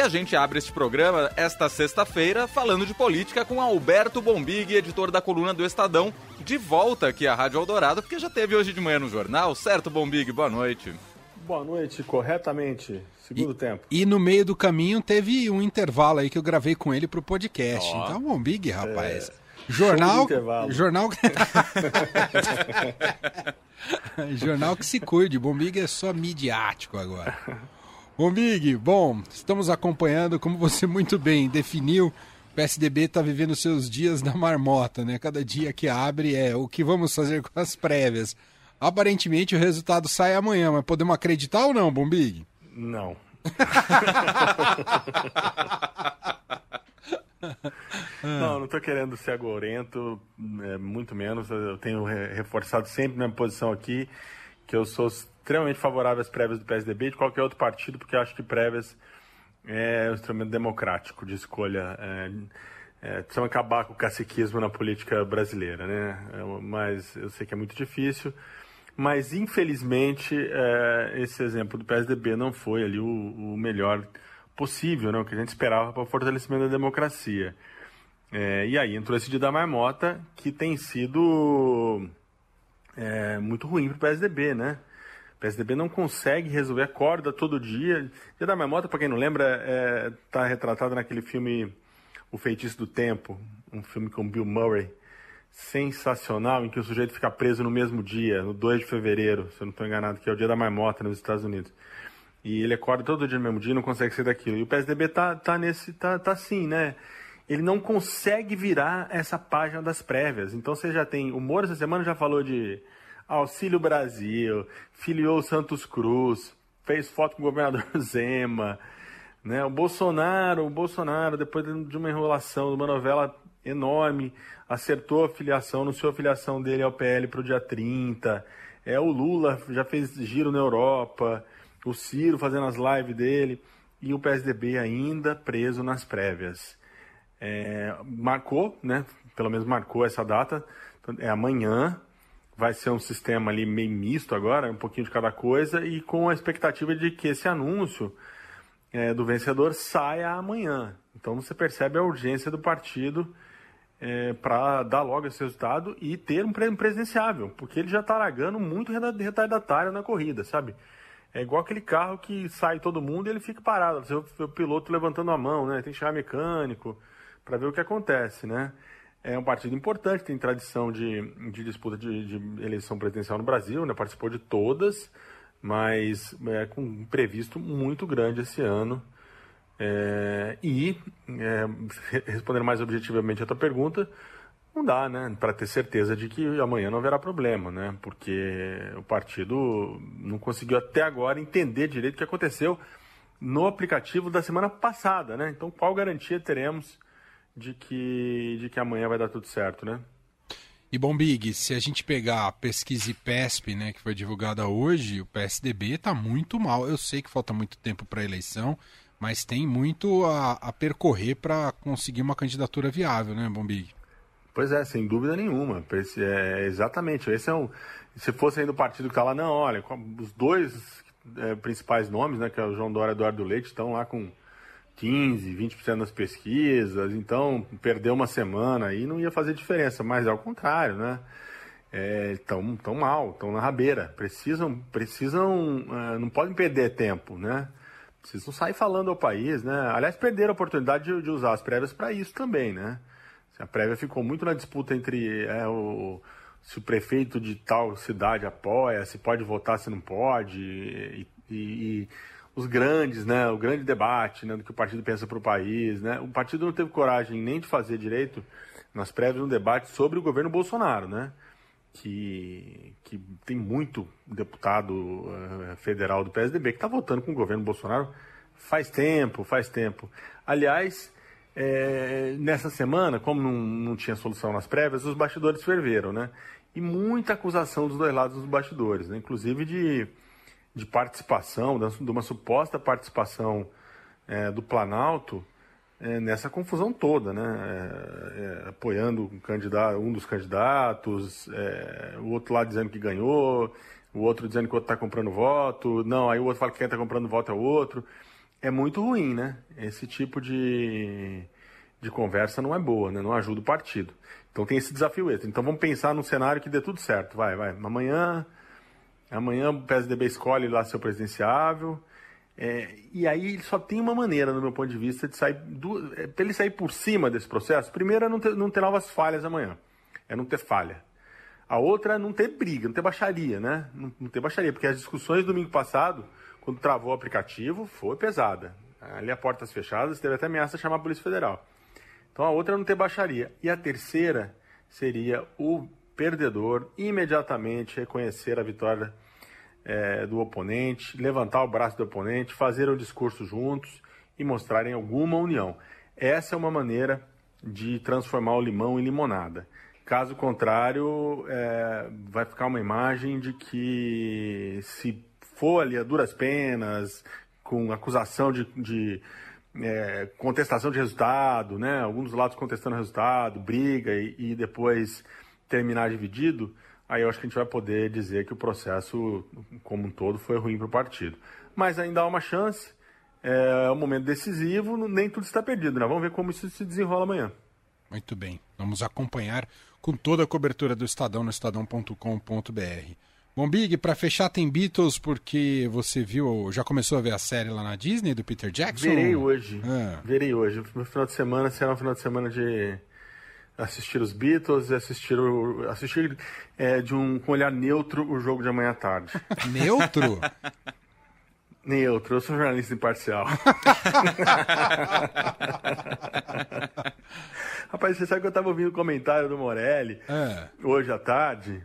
E a gente abre este programa esta sexta-feira falando de política com Alberto Bombig, editor da coluna do Estadão, de volta aqui à Rádio Eldorado, porque já teve hoje de manhã no jornal, certo, Bombig? Boa noite. Boa noite, corretamente. Segundo e, tempo. E no meio do caminho teve um intervalo aí que eu gravei com ele pro podcast. Oh. Então, Bombig, rapaz. É... Jornal. Jornal. Jornal que se cuide. Bombig é só midiático agora. Bombig, bom, estamos acompanhando, como você muito bem definiu, o PSDB está vivendo seus dias da marmota, né? Cada dia que abre é o que vamos fazer com as prévias. Aparentemente o resultado sai amanhã, mas podemos acreditar ou não, Bombig? Não. não, não estou querendo ser agorento, é, muito menos. Eu tenho reforçado sempre minha posição aqui, que eu sou extremamente favorável às prévias do PSDB e de qualquer outro partido, porque acho que prévias é um instrumento democrático de escolha. É, é, precisamos acabar com o caciquismo na política brasileira, né? É, mas eu sei que é muito difícil. Mas, infelizmente, é, esse exemplo do PSDB não foi ali o, o melhor possível, né? o que a gente esperava para o fortalecimento da democracia. É, e aí entrou esse dia da marmota, que tem sido é, muito ruim para o PSDB, né? O PSDB não consegue resolver, acorda todo dia. Dia da marmota, para quem não lembra, está é, retratado naquele filme O Feitiço do Tempo, um filme com Bill Murray, sensacional, em que o sujeito fica preso no mesmo dia, no 2 de fevereiro, se eu não estou enganado, que é o dia da marmota nos Estados Unidos. E ele acorda todo dia no mesmo dia não consegue ser daquilo. E o PSDB tá, tá nesse, tá, tá assim, né? Ele não consegue virar essa página das prévias. Então você já tem. O Moro essa semana já falou de Auxílio Brasil, filiou Santos Cruz, fez foto com o governador Zema. Né? O Bolsonaro, o Bolsonaro, depois de uma enrolação, de uma novela enorme, acertou a filiação, anunciou a filiação dele ao PL para o dia 30. É, o Lula já fez giro na Europa o Ciro fazendo as lives dele e o PSDB ainda preso nas prévias. É, marcou, né? Pelo menos marcou essa data. É amanhã. Vai ser um sistema ali meio misto agora, um pouquinho de cada coisa, e com a expectativa de que esse anúncio é, do vencedor saia amanhã. Então você percebe a urgência do partido é, para dar logo esse resultado e ter um presidenciável, porque ele já está largando muito retardatário na corrida, sabe? É igual aquele carro que sai todo mundo e ele fica parado. Você vê o piloto levantando a mão, né? Tem que chegar mecânico para ver o que acontece, né? É um partido importante, tem tradição de, de disputa de, de eleição presidencial no Brasil, né? Participou de todas, mas é com um previsto muito grande esse ano. É, e, é, respondendo mais objetivamente a tua pergunta, não dá, né? Para ter certeza de que amanhã não haverá problema, né? Porque o partido não conseguiu até agora entender direito o que aconteceu no aplicativo da semana passada, né? Então, qual garantia teremos de que, de que amanhã vai dar tudo certo, né? E bom, Big, se a gente pegar a pesquisa IPESP, né, que foi divulgada hoje, o PSDB está muito mal. Eu sei que falta muito tempo para a eleição, mas tem muito a, a percorrer para conseguir uma candidatura viável, né, Bombig? Pois é, sem dúvida nenhuma. É, exatamente. Esse é um. Se fosse ainda o partido que está lá, não, olha, os dois é, principais nomes, né, que é o João Dória e Eduardo Leite, estão lá com 15, 20% das pesquisas, então perder uma semana aí não ia fazer diferença, mas é o contrário, né? É, tão mal, estão na rabeira. Precisam, precisam, uh, não podem perder tempo, né? Precisam sair falando ao país, né? Aliás, perderam a oportunidade de, de usar as prévias para isso também, né? A prévia ficou muito na disputa entre é, o, se o prefeito de tal cidade apoia, se pode votar, se não pode, e, e, e os grandes, né, o grande debate né, do que o partido pensa para o país. Né? O partido não teve coragem nem de fazer direito nas prévias um debate sobre o governo Bolsonaro, né? que, que tem muito deputado uh, federal do PSDB que está votando com o governo Bolsonaro faz tempo, faz tempo. Aliás, é, nessa semana, como não, não tinha solução nas prévias, os bastidores ferveram, né? E muita acusação dos dois lados dos bastidores, né? inclusive de, de participação, de uma suposta participação é, do Planalto é, nessa confusão toda, né? É, é, apoiando um, candidato, um dos candidatos, é, o outro lado dizendo que ganhou, o outro dizendo que o outro está comprando voto, não, aí o outro fala que quem está comprando voto é o outro. é muito ruim, né? Esse tipo de, de conversa não é boa, né? Não ajuda o partido. Então tem esse desafio extra. Então vamos pensar num cenário que dê tudo certo. Vai, vai. Amanhã, amanhã o PSDB escolhe lá seu presidenciável. É, e aí só tem uma maneira, no meu ponto de vista, de sair. Do, é, ele sair por cima desse processo, primeiro é não ter, não ter novas falhas amanhã. É não ter falha. A outra é não ter briga, não ter baixaria, né? Não, não ter baixaria, porque as discussões do domingo passado, quando travou o aplicativo, foi pesada. Ali a portas fechadas, teve até ameaça de chamar a Polícia Federal. Então a outra é não ter baixaria. E a terceira seria o perdedor imediatamente reconhecer a vitória é, do oponente, levantar o braço do oponente, fazer um discurso juntos e mostrarem alguma união. Essa é uma maneira de transformar o limão em limonada. Caso contrário, é, vai ficar uma imagem de que se for ali a duras penas, com acusação de, de é, contestação de resultado, né? alguns dos lados contestando resultado, briga e, e, depois terminar dividido, aí eu acho que a gente vai poder dizer que o processo como um todo foi ruim para o partido. Mas ainda há uma chance, é um momento decisivo, nem tudo está perdido, né? Vamos ver como isso se desenrola amanhã. Muito bem, vamos acompanhar com toda a cobertura do Estadão no estadão.com.br. Bom, Big, para fechar tem Beatles porque você viu, já começou a ver a série lá na Disney do Peter Jackson? Verei hoje. É. Verei hoje. No final de semana será um final de semana de assistir os Beatles e assistir, o, assistir é, de um com olhar neutro o jogo de amanhã à tarde. Neutro? neutro, eu sou jornalista imparcial. Rapaz, você sabe que eu estava ouvindo o comentário do Morelli é. hoje à tarde.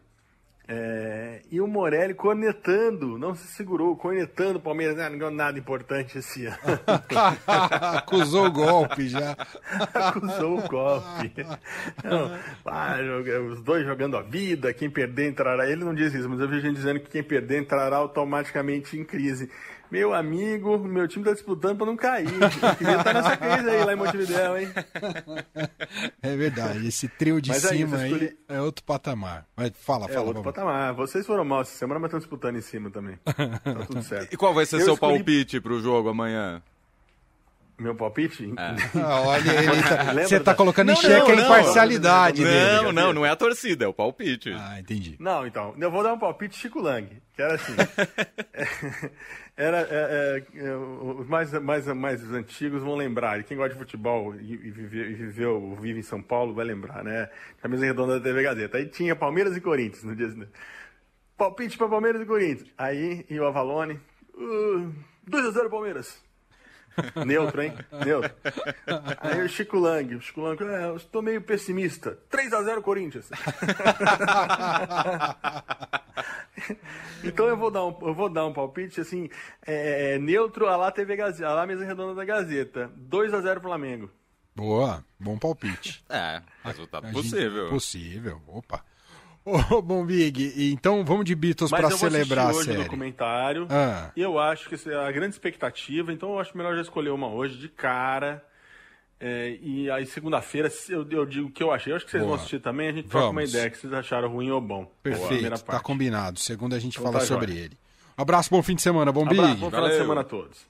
É, e o Morelli cornetando, não se segurou, cornetando o Palmeiras, ah, não ganhou nada importante esse ano. Acusou o golpe já. Acusou o golpe. Não, ah, os dois jogando a vida, quem perder entrará. Ele não diz isso, mas eu vi gente dizendo que quem perder entrará automaticamente em crise. Meu amigo, meu time tá disputando pra não cair. Queria estar nessa crise aí lá em Montevideo, hein? É verdade, esse trio de mas cima aí, escolhi... é outro patamar. Mas fala, é fala. É outro vamos. patamar. Vocês foram mal essa semana, mas estão disputando em cima também. Tá tudo certo. E qual vai ser Eu seu escolhi... palpite pro jogo amanhã? Meu palpite? É. Ah, olha, ele tá, você está colocando não, em xeque a imparcialidade não, dele. Não, não, não é a torcida, é o palpite. Ah, entendi. Não, então, eu vou dar um palpite Chico Lang, que era assim. era, é, é, é, os mais, mais, mais antigos vão lembrar, e quem gosta de futebol e, e, viveu, e viveu, vive em São Paulo vai lembrar, né? Camisa redonda da TV Gazeta. Aí tinha Palmeiras e Corinthians no dia. Palpite para Palmeiras e Corinthians. Aí, e o Avalone, uh, 2x0 Palmeiras. Neutro, hein? Neutro. Aí o Chico Lang. O Chico Lang, é, eu estou meio pessimista. 3x0 Corinthians. então eu vou dar um, eu vou dar um palpite assim, é, é neutro, a lá TV Gazeta, a lá mesa redonda da Gazeta. 2x0 Flamengo. Boa, bom palpite. É, resultado possível. Possível, opa. Ô, bom, Big, então vamos de Beatles para celebrar a série. hoje no comentário. Ah. E eu acho que é a grande expectativa, então eu acho melhor já escolher uma hoje de cara. É, e aí, segunda-feira, eu, eu, digo o que eu achei. Eu acho que vocês Boa. vão assistir também. A gente troca uma ideia que vocês acharam ruim ou bom. Perfeito, tá combinado. Segunda a gente então fala tá sobre ele. Abraço, bom fim de semana, bom Abraço, Big. Bom final de semana a todos.